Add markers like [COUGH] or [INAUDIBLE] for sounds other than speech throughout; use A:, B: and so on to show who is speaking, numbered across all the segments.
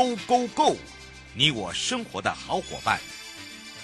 A: Go Go Go！你我生活的好伙伴，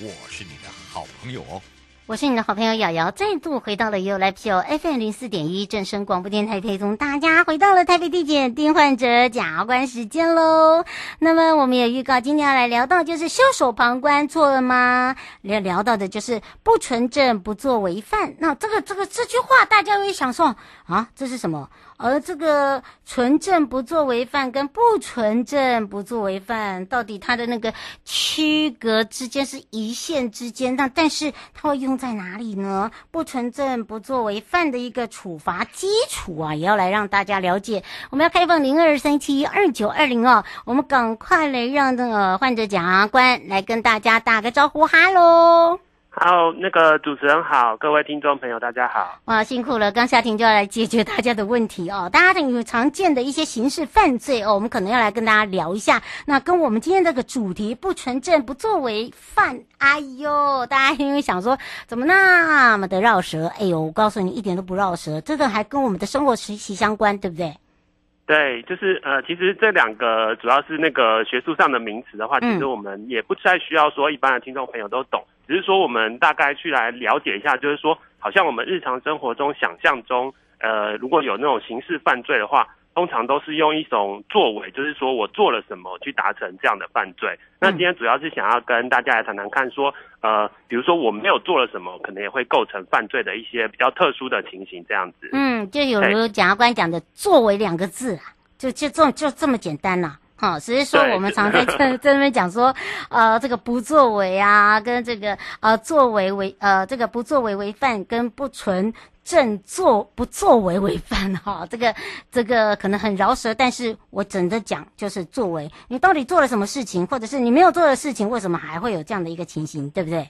A: 我是你的好朋友哦。
B: 我是你的好朋友瑶瑶，再度回到了 ufo FM 零四点一正声广播电台，陪同大家回到了台北地检定患者检察官时间喽。那么我们也预告，今天要来聊到就是袖手旁观错了吗？聊聊到的就是不纯正不作为犯。那这个这个这句话，大家会想说啊，这是什么？而这个纯正不作为犯跟不纯正不作为犯，到底它的那个区隔之间是一线之间，那但是它会用在哪里呢？不纯正不作为犯的一个处罚基础啊，也要来让大家了解。我们要开放零二三七二九二零哦，我们赶快来让那个患者检察官来跟大家打个招呼，哈喽。
C: 好，那个主持人好，各位听众朋友大家好。
B: 哇，辛苦了，刚下庭就要来解决大家的问题哦。大家有常见的一些刑事犯罪哦，我们可能要来跟大家聊一下。那跟我们今天这个主题不纯正不作为犯，哎呦，大家因为想说怎么那么的绕舌？哎呦，我告诉你一点都不绕舌，这个还跟我们的生活息息相关，对不对？
C: 对，就是呃，其实这两个主要是那个学术上的名词的话，其实我们也不太需要说一般的听众朋友都懂。只是说，我们大概去来了解一下，就是说，好像我们日常生活中想象中，呃，如果有那种刑事犯罪的话，通常都是用一种作为，就是说我做了什么去达成这样的犯罪。那今天主要是想要跟大家来谈谈看，说，呃，比如说我没有做了什么，可能也会构成犯罪的一些比较特殊的情形，这样子。
B: 嗯，就有如检察官讲的“作为”两个字啊，就就这就这么简单了、啊。好，只是说我们常在 [LAUGHS] 这这边讲说，呃，这个不作为啊，跟这个呃作为为呃这个不作为为犯，跟不纯正作不作为为犯哈，这个这个可能很饶舌，但是我整的讲就是作为，你到底做了什么事情，或者是你没有做的事情，为什么还会有这样的一个情形，对不对？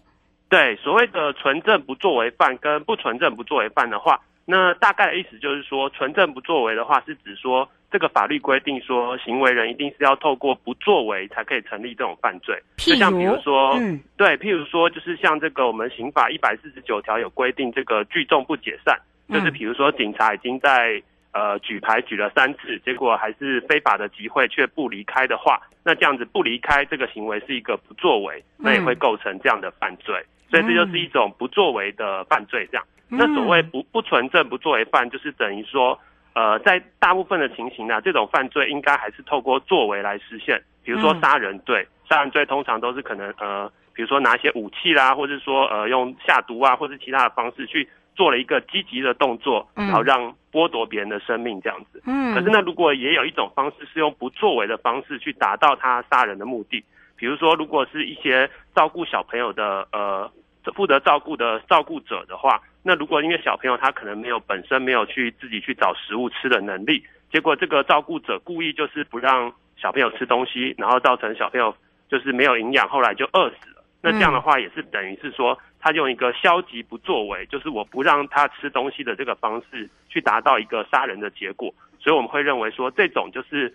C: 对，所谓的纯正不作为犯跟不纯正不作为犯的话，那大概的意思就是说，纯正不作为的话，是指说。这个法律规定说，行为人一定是要透过不作为才可以成立这种犯罪。就像比如说，嗯，对，譬如说，就是像这个我们刑法一百四十九条有规定，这个聚众不解散，就是比如说警察已经在呃举牌举了三次，结果还是非法的集会却不离开的话，那这样子不离开这个行为是一个不作为，那也会构成这样的犯罪。所以这就是一种不作为的犯罪。这样，那所谓不不纯正不作为犯，就是等于说。呃，在大部分的情形呢，这种犯罪应该还是透过作为来实现。比如说杀人罪，杀人罪通常都是可能呃，比如说拿一些武器啦，或者说呃用下毒啊，或者其他的方式去做了一个积极的动作，然后让剥夺别人的生命这样子。嗯。可是呢，如果也有一种方式是用不作为的方式去达到他杀人的目的，比如说如果是一些照顾小朋友的呃。负责照顾的照顾者的话，那如果因为小朋友他可能没有本身没有去自己去找食物吃的能力，结果这个照顾者故意就是不让小朋友吃东西，然后造成小朋友就是没有营养，后来就饿死了。那这样的话也是等于是说，他用一个消极不作为，就是我不让他吃东西的这个方式去达到一个杀人的结果。所以我们会认为说，这种就是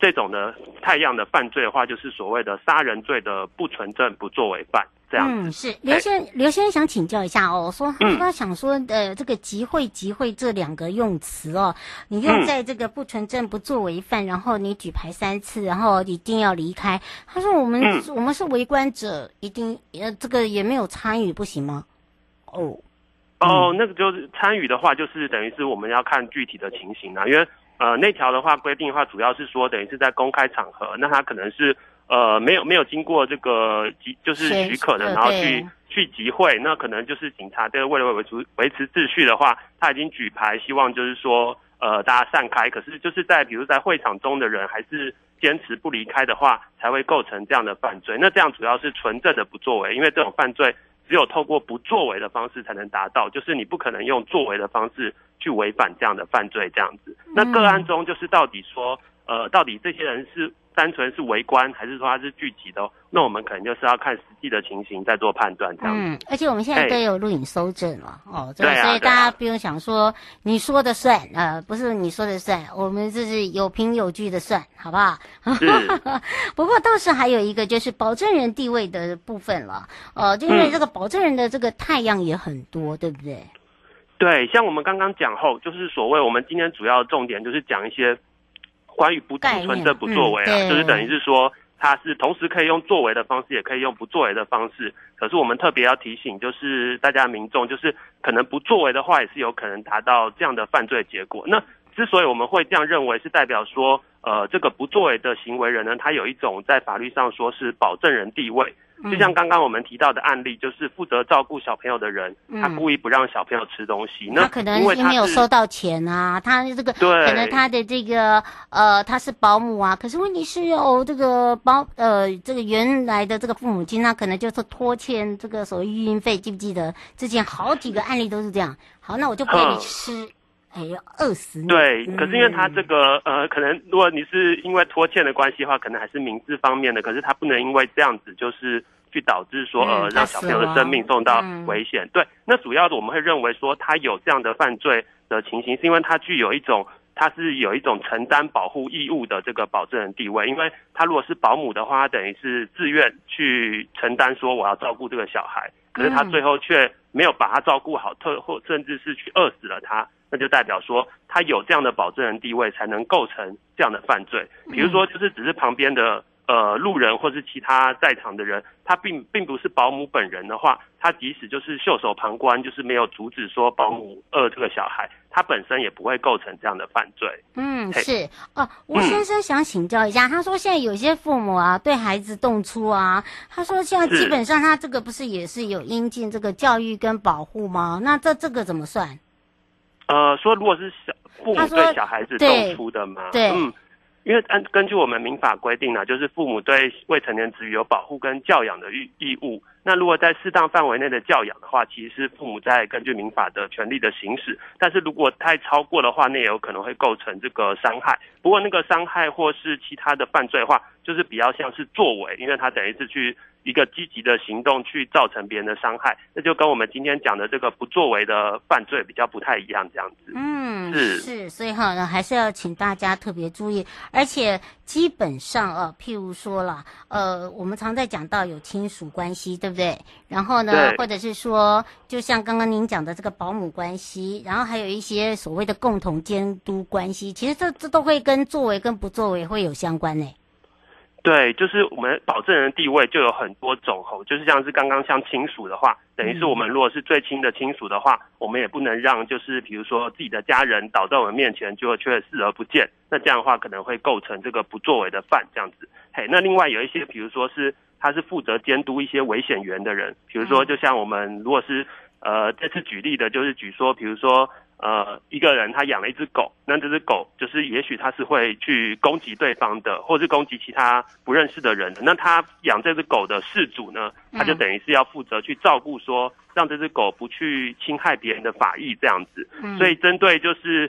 C: 这种的太阳的犯罪的话，就是所谓的杀人罪的不纯正不作为犯。这样
B: 嗯，是刘先刘先生想请教一下哦，说他想说呃，这个集会集会这两个用词哦，你用在这个不纯正不作为犯，然后你举牌三次，然后一定要离开。他说我们、嗯、我们是围观者，一定呃这个也没有参与不行吗？哦
C: 哦，那个就是参与的话，就是等于是我们要看具体的情形啊，因为呃那条的话规定的话，主要是说等于是在公开场合，那他可能是。呃，没有没有经过这个集就是许可的，然后去去集会，那可能就是警察这个为了维持维持秩序的话，他已经举牌，希望就是说呃大家散开。可是就是在比如在会场中的人还是坚持不离开的话，才会构成这样的犯罪。那这样主要是纯正的不作为，因为这种犯罪只有透过不作为的方式才能达到，就是你不可能用作为的方式去违反这样的犯罪这样子。那个案中就是到底说，呃，到底这些人是单纯是围观，还是说它是聚集的？那我们可能就是要看实际的情形再做判断这样。
B: 嗯，而且我们现在都有录影收证了哦，这个，所以大家不用想说你说的算，呃，不是你说的算，我们这是有凭有据的算，好不好？[LAUGHS] 不过倒是还有一个就是保证人地位的部分了，呃，就因为这个保证人的这个太阳也很多，对不对？
C: 对，像我们刚刚讲后，就是所谓我们今天主要重点就是讲一些关于不存的不作为啊，嗯、就是等于是说。它是同时可以用作为的方式，也可以用不作为的方式。可是我们特别要提醒，就是大家民众，就是可能不作为的话，也是有可能达到这样的犯罪结果。那之所以我们会这样认为，是代表说，呃，这个不作为的行为人呢，他有一种在法律上说是保证人地位。就像刚刚我们提到的案例，就是负责照顾小朋友的人，嗯、他故意不让小朋友吃东西，那
B: 他可能因为没有收到钱啊，他这个对，可能他的这个呃他是保姆啊，可是问题是有这个保呃这个原来的这个父母亲，他可能就是拖欠这个所谓育婴费，记不记得之前好几个案例都是这样？好，那我就不给你吃。饿死你！对，
C: 可是因为他这个呃，可能如果你是因为拖欠的关系的话，可能还是民事方面的，可是他不能因为这样子就是去导致说呃让小朋友的生命受到危险。对，那主要的我们会认为说他有这样的犯罪的情形，是因为他具有一种他是有一种承担保护义务的这个保证人地位，因为他如果是保姆的话，他等于是自愿去承担说我要照顾这个小孩，可是他最后却没有把他照顾好，特或甚至是去饿死了他。那就代表说，他有这样的保证人地位，才能构成这样的犯罪。比如说，就是只是旁边的呃路人，或是其他在场的人，他并并不是保姆本人的话，他即使就是袖手旁观，就是没有阻止说保姆饿这个小孩，他本身也不会构成这样的犯罪。
B: 嗯，是哦。吴先生想请教一下，嗯、他说现在有些父母啊，对孩子动粗啊，他说现在基本上他这个不是也是有应尽这个教育跟保护吗？那这这个怎么算？
C: 呃，说如果是小父母对小孩子动粗的嘛，
B: 对，
C: 嗯，因为按根据我们民法规定呢，就是父母对未成年子女有保护跟教养的义义务。那如果在适当范围内的教养的话，其实是父母在根据民法的权利的行使。但是如果太超过的话，那也有可能会构成这个伤害。不过那个伤害或是其他的犯罪的话，就是比较像是作为，因为他等于是去。一个积极的行动去造成别人的伤害，那就跟我们今天讲的这个不作为的犯罪比较不太一样，这样子。
B: 嗯，是是，所以哈，还是要请大家特别注意。而且基本上啊，譬如说啦，呃，我们常在讲到有亲属关系，对不对？然后呢，或者是说，就像刚刚您讲的这个保姆关系，然后还有一些所谓的共同监督关系，其实这这都会跟作为跟不作为会有相关呢。
C: 对，就是我们保证人的地位就有很多种吼，就是像是刚刚像亲属的话，等于是我们如果是最亲的亲属的话，我们也不能让就是比如说自己的家人倒在我们面前就却视而不见，那这样的话可能会构成这个不作为的犯这样子。嘿，那另外有一些比如说是他是负责监督一些危险源的人，比如说就像我们如果是呃这次举例的就是举说，比如说。呃，一个人他养了一只狗，那这只狗就是也许他是会去攻击对方的，或是攻击其他不认识的人的。那他养这只狗的事主呢，他就等于是要负责去照顾，说让这只狗不去侵害别人的法益这样子。所以针对就是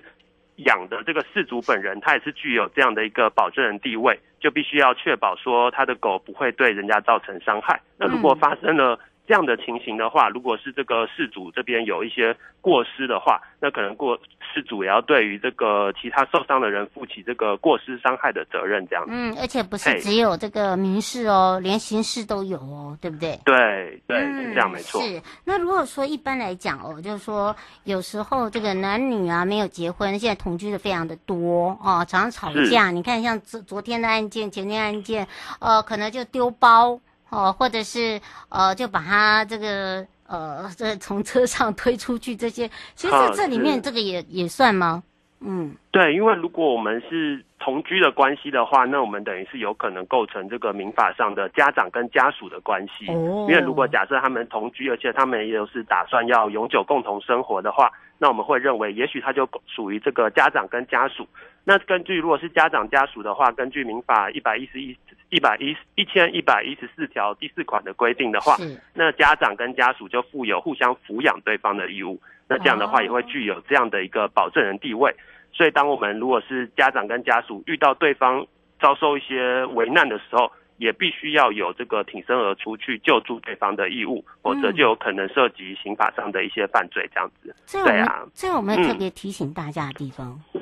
C: 养的这个事主本人，他也是具有这样的一个保证人地位，就必须要确保说他的狗不会对人家造成伤害。那如果发生了，这样的情形的话，如果是这个事主这边有一些过失的话，那可能过事主也要对于这个其他受伤的人负起这个过失伤害的责任，这样子。
B: 嗯，而且不是只有这个民事哦，嘿连刑事都有哦，对不对？
C: 对对，是这样没错。
B: 是。那如果说一般来讲哦，就是说有时候这个男女啊没有结婚，现在同居的非常的多哦，常常吵架。你看像昨昨天的案件，前天案件，呃，可能就丢包。哦，或者是呃，就把他这个呃，这从车上推出去，这些其实这里面这个也也算吗？嗯，
C: 对，因为如果我们是同居的关系的话，那我们等于是有可能构成这个民法上的家长跟家属的关系。哦，因为如果假设他们同居，而且他们也有是打算要永久共同生活的话，那我们会认为，也许他就属于这个家长跟家属。那根据如果是家长家属的话，根据民法一百一十一。一百一一千一百一十四条第四款的规定的话，那家长跟家属就负有互相抚养对方的义务。那这样的话也会具有这样的一个保证人地位。所以，当我们如果是家长跟家属遇到对方遭受一些危难的时候，也必须要有这个挺身而出去救助对方的义务，否则就有可能涉及刑法上的一些犯罪。这样子，对啊，
B: 这我们特别提醒大家的地方、
C: 嗯、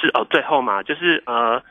C: 是哦，最后嘛，就是呃。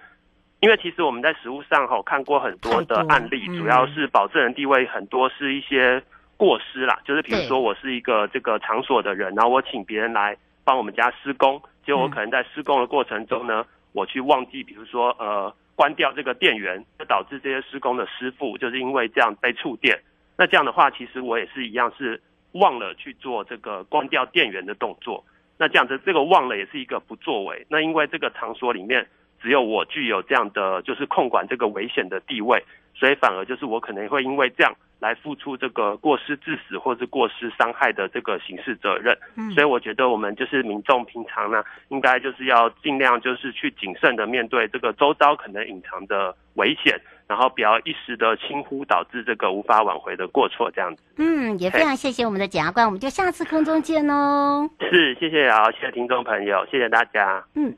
C: 因为其实我们在实务上哈看过很多的案例，主要是保证人地位很多是一些过失啦，就是比如说我是一个这个场所的人，然后我请别人来帮我们家施工，结果我可能在施工的过程中呢，我去忘记，比如说呃关掉这个电源，就导致这些施工的师傅就是因为这样被触电。那这样的话，其实我也是一样是忘了去做这个关掉电源的动作。那这样子这个忘了也是一个不作为。那因为这个场所里面。只有我具有这样的就是控管这个危险的地位，所以反而就是我可能会因为这样来付出这个过失致死或是过失伤害的这个刑事责任。嗯，所以我觉得我们就是民众平常呢，应该就是要尽量就是去谨慎的面对这个周遭可能隐藏的危险，然后不要一时的轻忽导致这个无法挽回的过错这样子。
B: 嗯，也非常谢谢我们的检察官，我们就下次空中见哦。
C: 是，谢谢啊，谢谢听众朋友，谢谢大家。
B: 嗯。